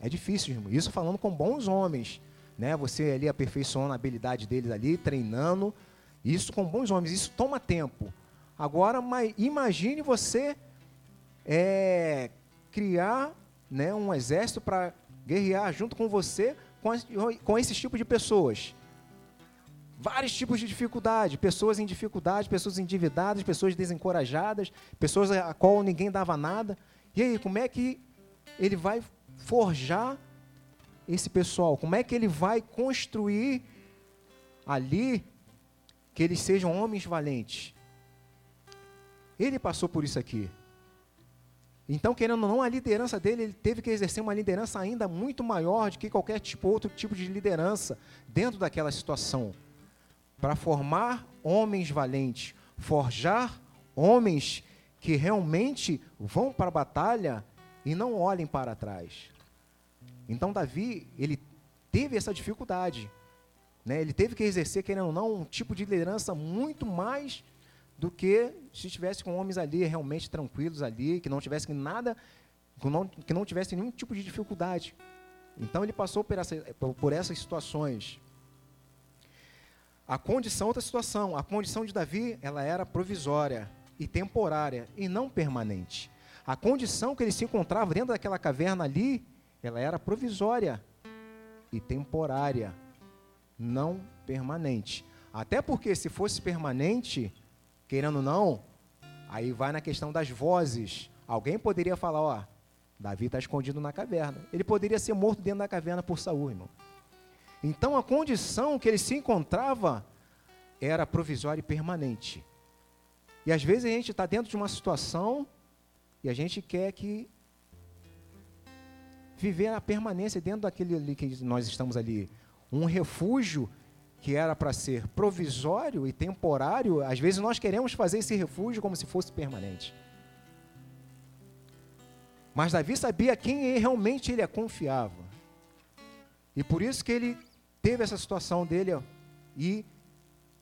é difícil, irmão. Isso falando com bons homens, né? Você ali aperfeiçoando a habilidade deles ali, treinando. Isso com bons homens, isso toma tempo. Agora, imagine você é, criar né, um exército para guerrear junto com você com, com esses tipos de pessoas. Vários tipos de dificuldade, pessoas em dificuldade, pessoas endividadas, pessoas desencorajadas, pessoas a qual ninguém dava nada. E aí, como é que ele vai forjar esse pessoal? Como é que ele vai construir ali que eles sejam homens valentes? Ele passou por isso aqui. Então, querendo ou não, a liderança dele, ele teve que exercer uma liderança ainda muito maior do que qualquer tipo, outro tipo de liderança dentro daquela situação. Para formar homens valentes, forjar homens que realmente vão para a batalha e não olhem para trás. Então Davi, ele teve essa dificuldade. Né? Ele teve que exercer, querendo ou não, um tipo de liderança muito mais do que se estivesse com homens ali realmente tranquilos ali, que não tivessem nada, que não, tivessem nenhum tipo de dificuldade. Então ele passou por, essa, por essas situações. A condição, outra situação, a condição de Davi, ela era provisória e temporária e não permanente. A condição que ele se encontrava dentro daquela caverna ali ela era provisória e temporária, não permanente. Até porque se fosse permanente, querendo ou não, aí vai na questão das vozes. Alguém poderia falar, ó, Davi está escondido na caverna. Ele poderia ser morto dentro da caverna por Saul, irmão. Então a condição que ele se encontrava era provisória e permanente. E às vezes a gente está dentro de uma situação e a gente quer que viver a permanência dentro daquele ali que nós estamos ali. Um refúgio que era para ser provisório e temporário, às vezes nós queremos fazer esse refúgio como se fosse permanente. Mas Davi sabia quem realmente ele confiava. E por isso que ele teve essa situação dele e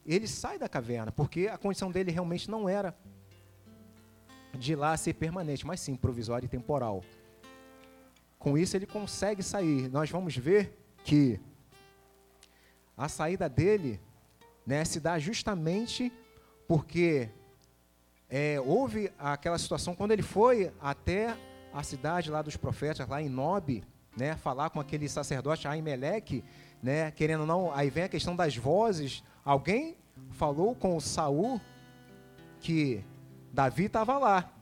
ele sai da caverna, porque a condição dele realmente não era de lá ser permanente, mas sim provisório e temporal. Com isso ele consegue sair. Nós vamos ver que a saída dele né, se dá justamente porque é, houve aquela situação quando ele foi até a cidade lá dos profetas, lá em Nob, né, falar com aquele sacerdote Aimeleque, né, querendo ou não, aí vem a questão das vozes. Alguém falou com o Saul que Davi estava lá.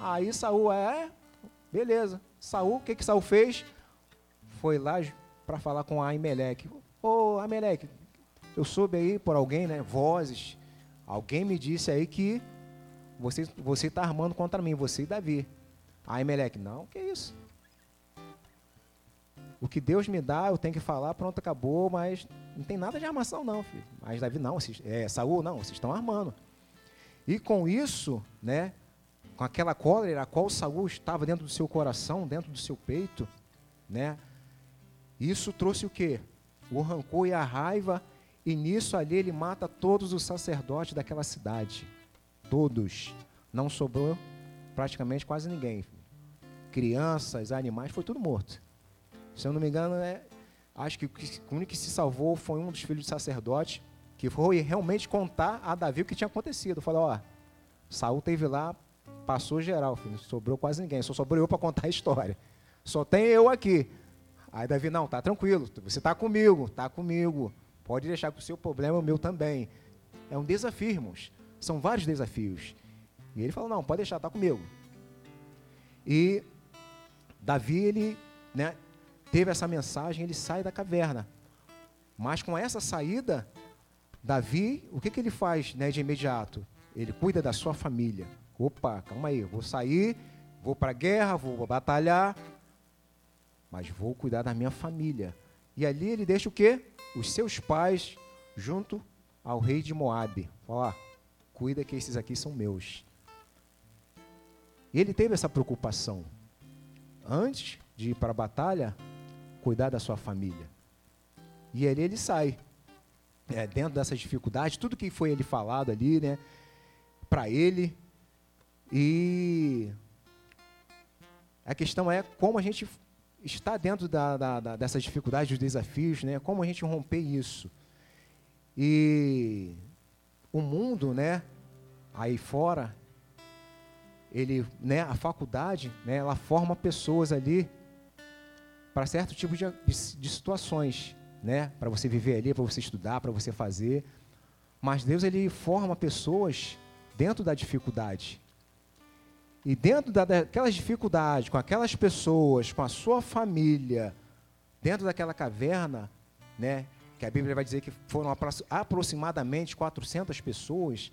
Aí Saul é, beleza. Saul, o que que Saul fez? Foi lá para falar com Aimeleque. Ô, Aimeleque, eu soube aí por alguém, né, vozes. Alguém me disse aí que você você está armando contra mim, você e Davi. Aimeleque, não, que isso? O que Deus me dá, eu tenho que falar, pronto, acabou, mas não tem nada de armação não, filho. Mas Davi não, é, Saul não, vocês estão armando. E com isso, né, com aquela cólera a qual Saul estava dentro do seu coração, dentro do seu peito, né? Isso trouxe o quê? O rancor e a raiva, e nisso ali ele mata todos os sacerdotes daquela cidade. Todos. Não sobrou praticamente quase ninguém. Crianças, animais, foi tudo morto. Se eu não me engano, é, acho que o único que se salvou foi um dos filhos de sacerdote, que foi realmente contar a Davi o que tinha acontecido. Falou, ó, Saul teve lá Passou geral, filho. Sobrou quase ninguém. Só sobrou eu para contar a história. Só tem eu aqui. Aí Davi, não, tá tranquilo. Você está comigo, tá comigo. Pode deixar que o seu problema é o meu também. É um desafio, irmãos. São vários desafios. E ele falou, não, pode deixar, tá comigo. E Davi, ele né, teve essa mensagem, ele sai da caverna. Mas com essa saída, Davi, o que, que ele faz né, de imediato? Ele cuida da sua família. Opa, calma aí, vou sair, vou para a guerra, vou batalhar, mas vou cuidar da minha família. E ali ele deixa o quê? Os seus pais junto ao rei de Moabe. Ó, cuida que esses aqui são meus. E ele teve essa preocupação. Antes de ir para a batalha, cuidar da sua família. E ali ele sai. É, dentro dessas dificuldades, tudo que foi ele falado ali, né? Para ele, e a questão é como a gente está dentro da, da, da, dessas dificuldades, dos desafios, né? Como a gente romper isso? E o mundo, né? Aí fora, ele, né? A faculdade, né? Ela forma pessoas ali para certo tipo de, de, de situações, né? Para você viver ali, para você estudar, para você fazer. Mas Deus ele forma pessoas dentro da dificuldade. E dentro da, daquelas dificuldades, com aquelas pessoas, com a sua família, dentro daquela caverna, né, que a Bíblia vai dizer que foram aproximadamente 400 pessoas,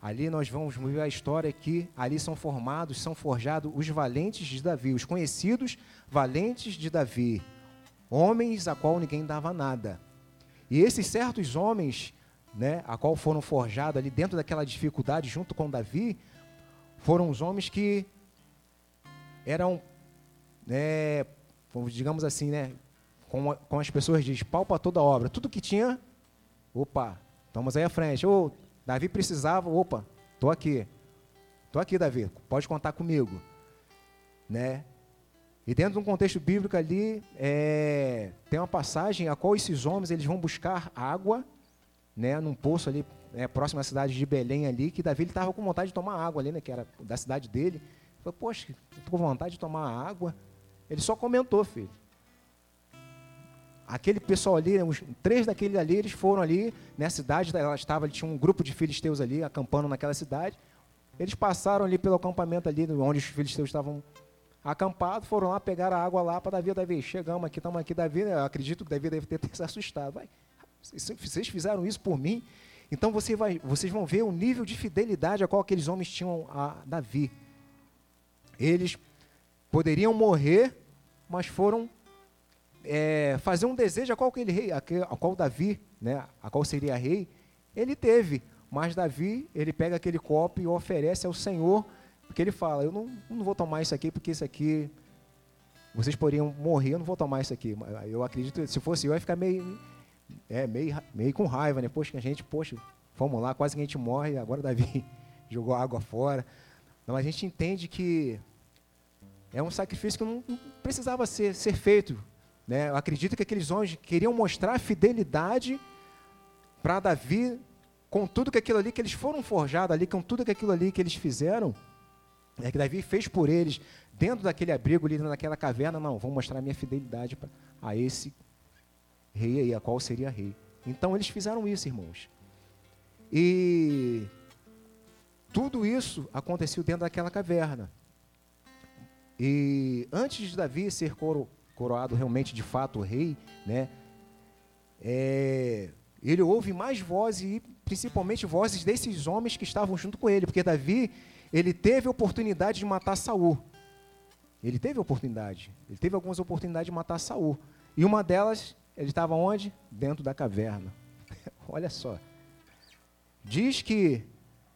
ali nós vamos ver a história que ali são formados, são forjados os valentes de Davi, os conhecidos valentes de Davi, homens a qual ninguém dava nada. E esses certos homens, né, a qual foram forjados ali dentro daquela dificuldade junto com Davi, foram os homens que eram, né, digamos assim, né, como, as pessoas dizem, pau para toda obra. Tudo que tinha, opa, estamos aí à frente. Ô, Davi precisava, opa, estou aqui. Estou aqui, Davi, pode contar comigo. Né? E dentro de um contexto bíblico ali, é, tem uma passagem a qual esses homens eles vão buscar água, né, num poço ali né, próximo à cidade de Belém ali, que Davi estava com vontade de tomar água ali, né, que era da cidade dele. Ele falou, poxa, estou com vontade de tomar água. Ele só comentou, filho. Aquele pessoal ali, os três daquele ali, eles foram ali, na cidade, ela estava, tinha um grupo de filisteus ali, acampando naquela cidade. Eles passaram ali pelo acampamento ali, onde os filisteus estavam acampados, foram lá, pegaram a água lá para Davi, Davi, chegamos aqui, estamos aqui, Davi, eu acredito que Davi deve ter, ter se assustado. Vai, vocês fizeram isso por mim, então você vai, vocês vão ver o nível de fidelidade a qual aqueles homens tinham a Davi. Eles poderiam morrer, mas foram é, fazer um desejo a qual aquele rei, a, a qual Davi, né, a qual seria rei, ele teve. Mas Davi, ele pega aquele copo e oferece ao Senhor, porque ele fala: Eu não, não vou tomar isso aqui, porque isso aqui vocês poderiam morrer, eu não vou tomar isso aqui. Eu acredito, se fosse eu, eu ia ficar meio é, meio, meio com raiva, né? Poxa, que a gente, poxa, vamos lá, quase que a gente morre, agora Davi [laughs] jogou água fora. Não, a gente entende que é um sacrifício que não, precisava ser, ser feito. Né? Eu acredito que aqueles homens queriam mostrar fidelidade para Davi com tudo que aquilo ali que eles foram forjados ali, com tudo que aquilo ali que eles fizeram, é que Davi fez por eles, dentro daquele abrigo ali, naquela caverna, não, vou mostrar minha fidelidade pra, a esse rei aí, a qual seria rei. Então eles fizeram isso, irmãos. E tudo isso aconteceu dentro daquela caverna. E antes de Davi ser coro, coroado realmente de fato rei, né, é, ele ouve mais vozes, e principalmente vozes desses homens que estavam junto com ele, porque Davi ele teve a oportunidade de matar Saul. Ele teve a oportunidade, ele teve algumas oportunidades de matar Saul. E uma delas ele estava onde? Dentro da caverna. [laughs] Olha só. Diz que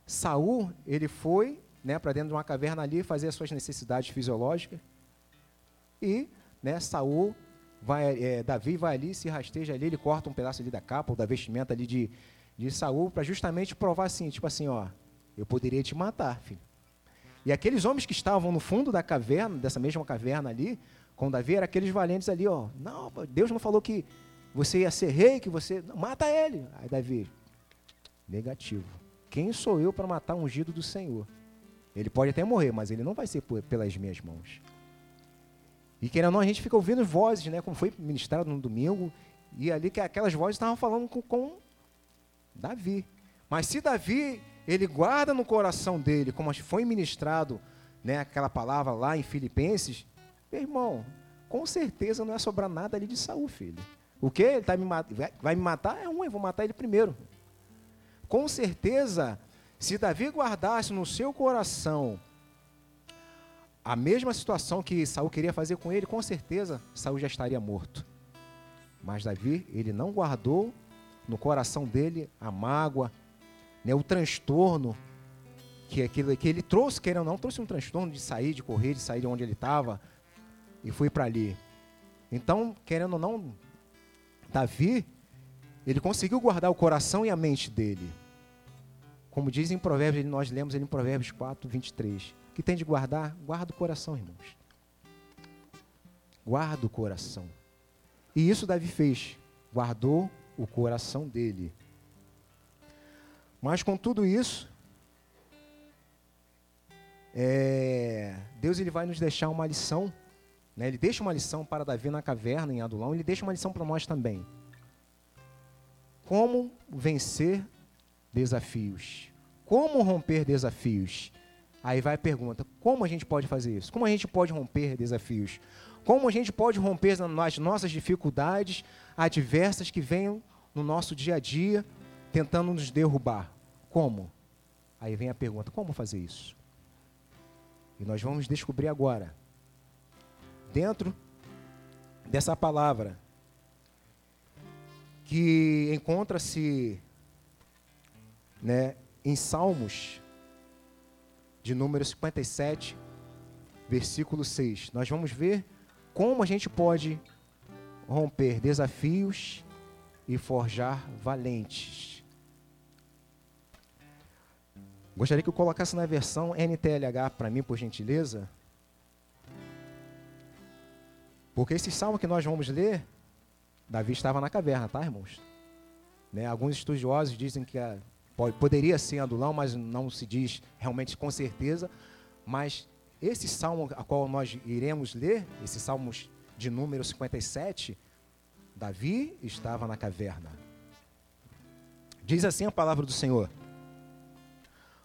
Saul, ele foi né, para dentro de uma caverna ali fazer as suas necessidades fisiológicas. E né, Saul vai, é, Davi vai ali, se rasteja ali, ele corta um pedaço ali da capa ou da vestimenta ali de, de Saul para justamente provar assim, tipo assim, ó, eu poderia te matar, filho. E aqueles homens que estavam no fundo da caverna, dessa mesma caverna ali, com Davi, eram aqueles valentes ali, ó. Não, Deus não falou que você ia ser rei, que você. Não, mata ele. Aí Davi, negativo. Quem sou eu para matar o ungido do Senhor? Ele pode até morrer, mas ele não vai ser por, pelas minhas mãos. E querendo ou não, a gente fica ouvindo vozes, né? Como foi ministrado no domingo, e ali que aquelas vozes estavam falando com, com Davi. Mas se Davi, ele guarda no coração dele, como foi ministrado, né, aquela palavra lá em Filipenses, meu irmão, com certeza não é sobrar nada ali de Saul, filho. O que? Ele tá me vai me matar? É um, eu vou matar ele primeiro. Com certeza, se Davi guardasse no seu coração a mesma situação que Saul queria fazer com ele, com certeza Saul já estaria morto. Mas Davi, ele não guardou no coração dele a mágoa, né, o transtorno que, aquilo, que ele trouxe, querendo ou não, trouxe um transtorno de sair, de correr, de sair de onde ele estava, e fui para ali. Então, querendo ou não, Davi, ele conseguiu guardar o coração e a mente dele. Como diz em Provérbios, nós lemos ele em Provérbios 4, 23. O que tem de guardar? Guarda o coração, irmãos. guarda o coração. E isso Davi fez, guardou o coração dele. Mas com tudo isso, é, Deus ele vai nos deixar uma lição. Né? Ele deixa uma lição para Davi na caverna, em Adulão, ele deixa uma lição para nós também. Como vencer desafios? Como romper desafios? Aí vai a pergunta: como a gente pode fazer isso? Como a gente pode romper desafios? Como a gente pode romper as nossas dificuldades adversas que venham no nosso dia a dia tentando nos derrubar? Como? Aí vem a pergunta: como fazer isso? E nós vamos descobrir agora, dentro dessa palavra, que encontra-se né, em Salmos, de número 57, versículo 6. Nós vamos ver como a gente pode romper desafios e forjar valentes. Gostaria que eu colocasse na versão NTLH para mim, por gentileza. Porque esse salmo que nós vamos ler, Davi estava na caverna, tá, irmãos? Né? Alguns estudiosos dizem que a, pode, poderia ser Adulão, mas não se diz realmente com certeza. Mas esse salmo a qual nós iremos ler, esse salmo de número 57, Davi estava na caverna. Diz assim a palavra do Senhor.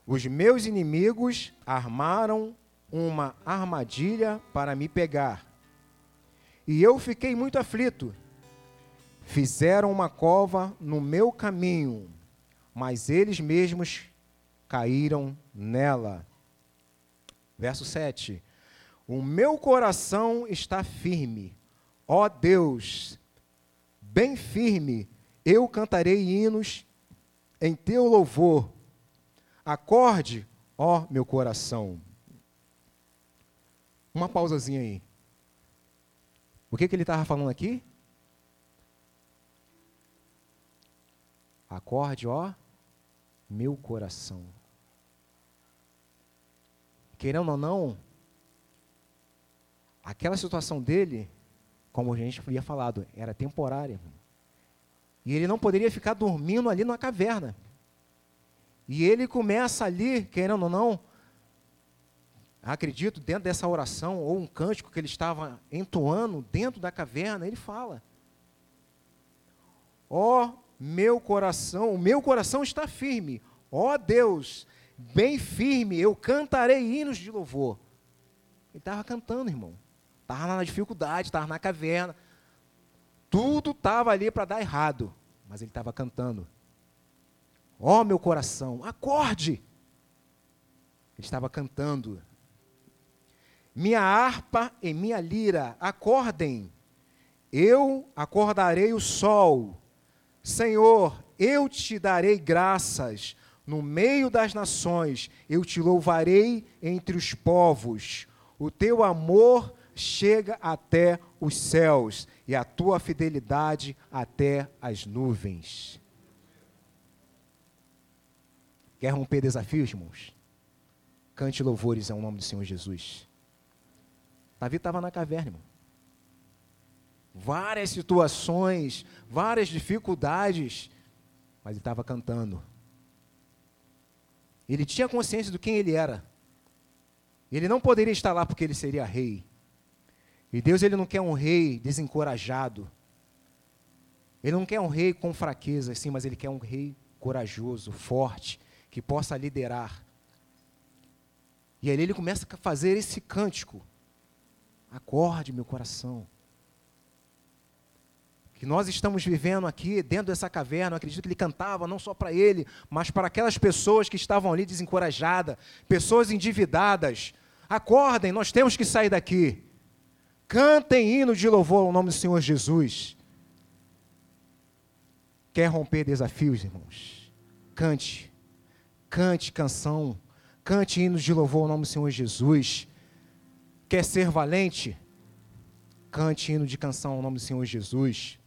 Os meus inimigos armaram uma armadilha para me pegar. E eu fiquei muito aflito. Fizeram uma cova no meu caminho, mas eles mesmos caíram nela. Verso 7. O meu coração está firme, ó Deus, bem firme, eu cantarei hinos em teu louvor Acorde, ó meu coração. Uma pausazinha aí. O que, que ele estava falando aqui? Acorde, ó, meu coração. Querendo ou não, aquela situação dele, como a gente havia falado, era temporária. E ele não poderia ficar dormindo ali na caverna. E ele começa ali, querendo ou não, acredito, dentro dessa oração, ou um cântico que ele estava entoando dentro da caverna, ele fala: Ó oh, meu coração, o meu coração está firme, ó oh, Deus, bem firme, eu cantarei hinos de louvor. Ele estava cantando, irmão. Estava na dificuldade, estava na caverna. Tudo estava ali para dar errado, mas ele estava cantando. Ó oh, meu coração, acorde! Ele estava cantando. Minha harpa e minha lira, acordem. Eu acordarei o sol. Senhor, eu te darei graças. No meio das nações, eu te louvarei entre os povos. O teu amor chega até os céus e a tua fidelidade até as nuvens. Quer romper desafios, irmãos? Cante louvores ao nome do Senhor Jesus. Davi estava na caverna, irmão. Várias situações, várias dificuldades, mas ele estava cantando. Ele tinha consciência do quem ele era. Ele não poderia estar lá porque ele seria rei. E Deus ele não quer um rei desencorajado. Ele não quer um rei com fraqueza, sim, mas ele quer um rei corajoso, forte, que possa liderar. E aí ele começa a fazer esse cântico. Acorde, meu coração. Que nós estamos vivendo aqui dentro dessa caverna, eu acredito que ele cantava não só para ele, mas para aquelas pessoas que estavam ali desencorajadas, pessoas endividadas. Acordem, nós temos que sair daqui. Cantem hino de louvor ao nome do Senhor Jesus. Quer romper desafios, irmãos? Cante Cante canção, cante hinos de louvor ao nome do Senhor Jesus. Quer ser valente? Cante hino de canção ao nome do Senhor Jesus.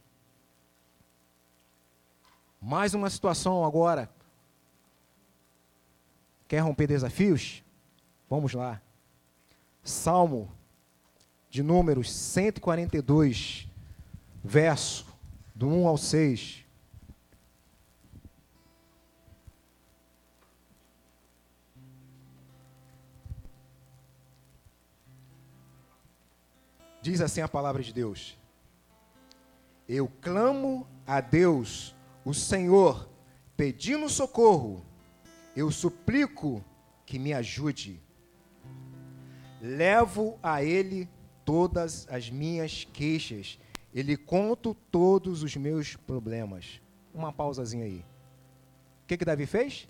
Mais uma situação agora. Quer romper desafios? Vamos lá. Salmo de Números 142, verso do 1 ao 6. Diz assim a palavra de Deus: Eu clamo a Deus, o Senhor, pedindo socorro. Eu suplico que me ajude. Levo a Ele todas as minhas queixas. Ele conto todos os meus problemas. Uma pausazinha aí. O que, que Davi fez?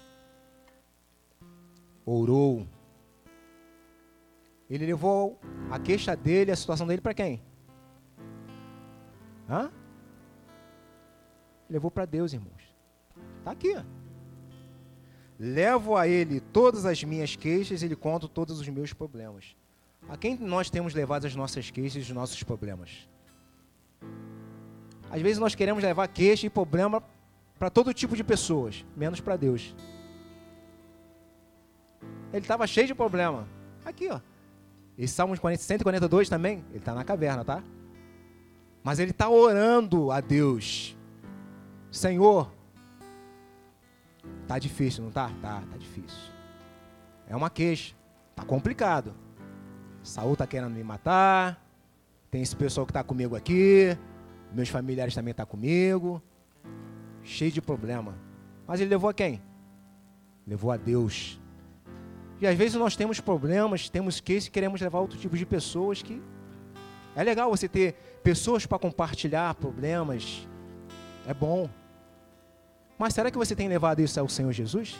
Orou ele levou a queixa dele, a situação dele para quem? Hã? Levou para Deus, irmãos. Está aqui. Levo a ele todas as minhas queixas, ele conta todos os meus problemas. A quem nós temos levado as nossas queixas e os nossos problemas? Às vezes nós queremos levar queixa e problema para todo tipo de pessoas, menos para Deus. Ele estava cheio de problema. Aqui, ó. Esse Salmo 142 também, ele está na caverna, tá? Mas ele está orando a Deus. Senhor, tá difícil, não tá? Tá, tá difícil. É uma queixa, tá complicado. Saul tá querendo me matar. Tem esse pessoal que está comigo aqui. Meus familiares também tá comigo. Cheio de problema. Mas ele levou a quem? Levou a Deus. E às vezes nós temos problemas, temos que e queremos levar outro tipo de pessoas que é legal você ter pessoas para compartilhar problemas. É bom. Mas será que você tem levado isso ao Senhor Jesus?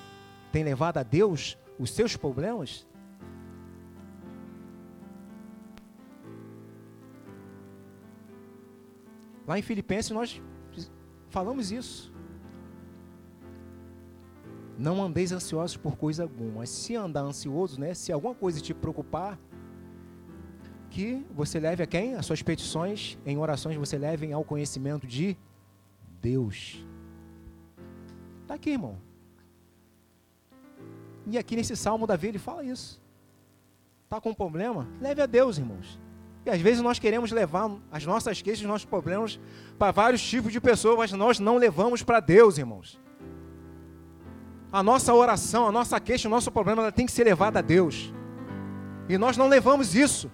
Tem levado a Deus os seus problemas? Lá em Filipenses nós falamos isso. Não andeis ansiosos por coisa alguma. Se andar ansioso, né, se alguma coisa te preocupar, que você leve a quem? As suas petições em orações você levem ao conhecimento de Deus. Está aqui, irmão. E aqui nesse salmo Davi ele fala isso. Está com problema? Leve a Deus, irmãos. E às vezes nós queremos levar as nossas queixas, os nossos problemas para vários tipos de pessoas, mas nós não levamos para Deus, irmãos. A nossa oração, a nossa queixa, o nosso problema ela tem que ser levada a Deus. E nós não levamos isso.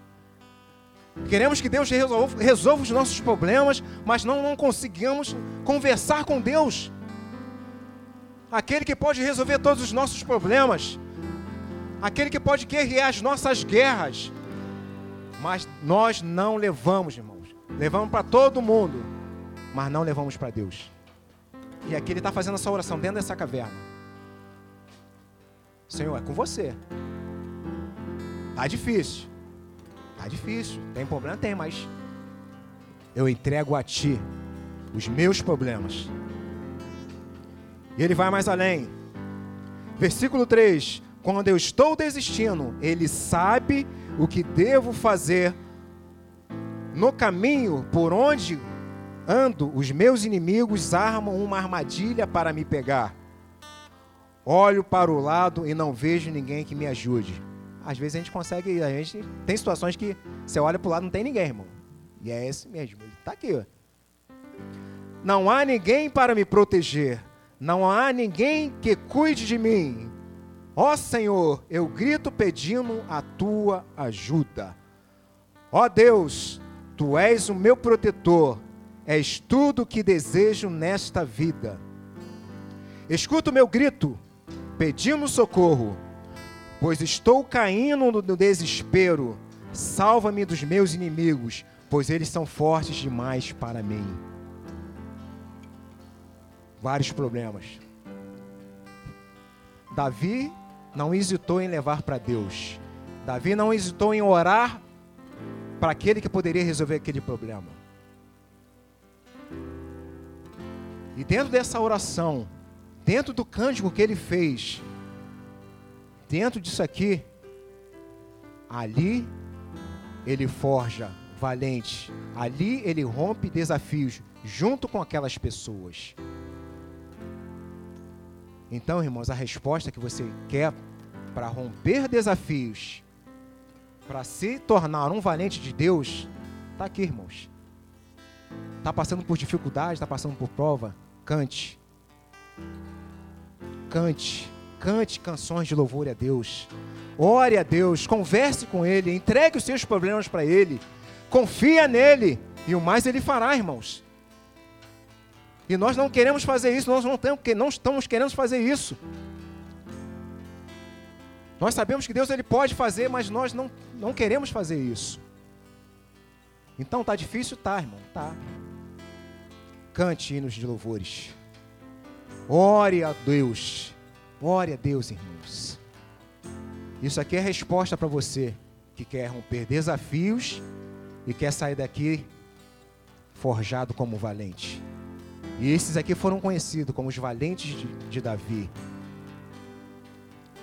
Queremos que Deus resolva, resolva os nossos problemas, mas não, não conseguimos conversar com Deus. Aquele que pode resolver todos os nossos problemas. Aquele que pode guerrear as nossas guerras. Mas nós não levamos, irmãos. Levamos para todo mundo, mas não levamos para Deus. E aqui ele está fazendo essa oração dentro dessa caverna. Senhor, é com você. Tá difícil. Tá difícil. Tem problema? Tem, mas eu entrego a ti os meus problemas. E ele vai mais além. Versículo 3: Quando eu estou desistindo, ele sabe o que devo fazer. No caminho por onde ando, os meus inimigos armam uma armadilha para me pegar. Olho para o lado e não vejo ninguém que me ajude. Às vezes a gente consegue, a gente tem situações que você olha para o lado não tem ninguém, irmão. E é esse mesmo, ele está aqui. Ó. Não há ninguém para me proteger. Não há ninguém que cuide de mim. Ó Senhor, eu grito pedindo a tua ajuda. Ó Deus, tu és o meu protetor. És tudo que desejo nesta vida. Escuta o meu grito pedindo socorro, pois estou caindo no desespero. Salva-me dos meus inimigos, pois eles são fortes demais para mim. Vários problemas. Davi não hesitou em levar para Deus. Davi não hesitou em orar para aquele que poderia resolver aquele problema. E dentro dessa oração, dentro do cântico que ele fez, dentro disso aqui, ali ele forja valente, ali ele rompe desafios junto com aquelas pessoas. Então, irmãos, a resposta que você quer para romper desafios para se tornar um valente de Deus, está aqui, irmãos. Está passando por dificuldade, está passando por prova, cante. Cante, cante canções de louvor a Deus. Ore a Deus, converse com Ele, entregue os seus problemas para Ele, confia nele e o mais Ele fará, irmãos. E nós não queremos fazer isso, nós não, temos, não estamos querendo fazer isso. Nós sabemos que Deus ele pode fazer, mas nós não, não queremos fazer isso. Então tá difícil, tá, irmão, tá. Cante hinos de louvores. Ore a Deus. Ore a Deus, irmãos. Isso aqui é resposta para você que quer romper desafios e quer sair daqui forjado como valente. E esses aqui foram conhecidos como os valentes de, de Davi.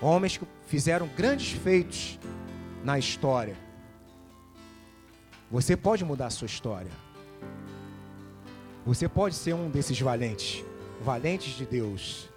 Homens que fizeram grandes feitos na história. Você pode mudar a sua história. Você pode ser um desses valentes, valentes de Deus.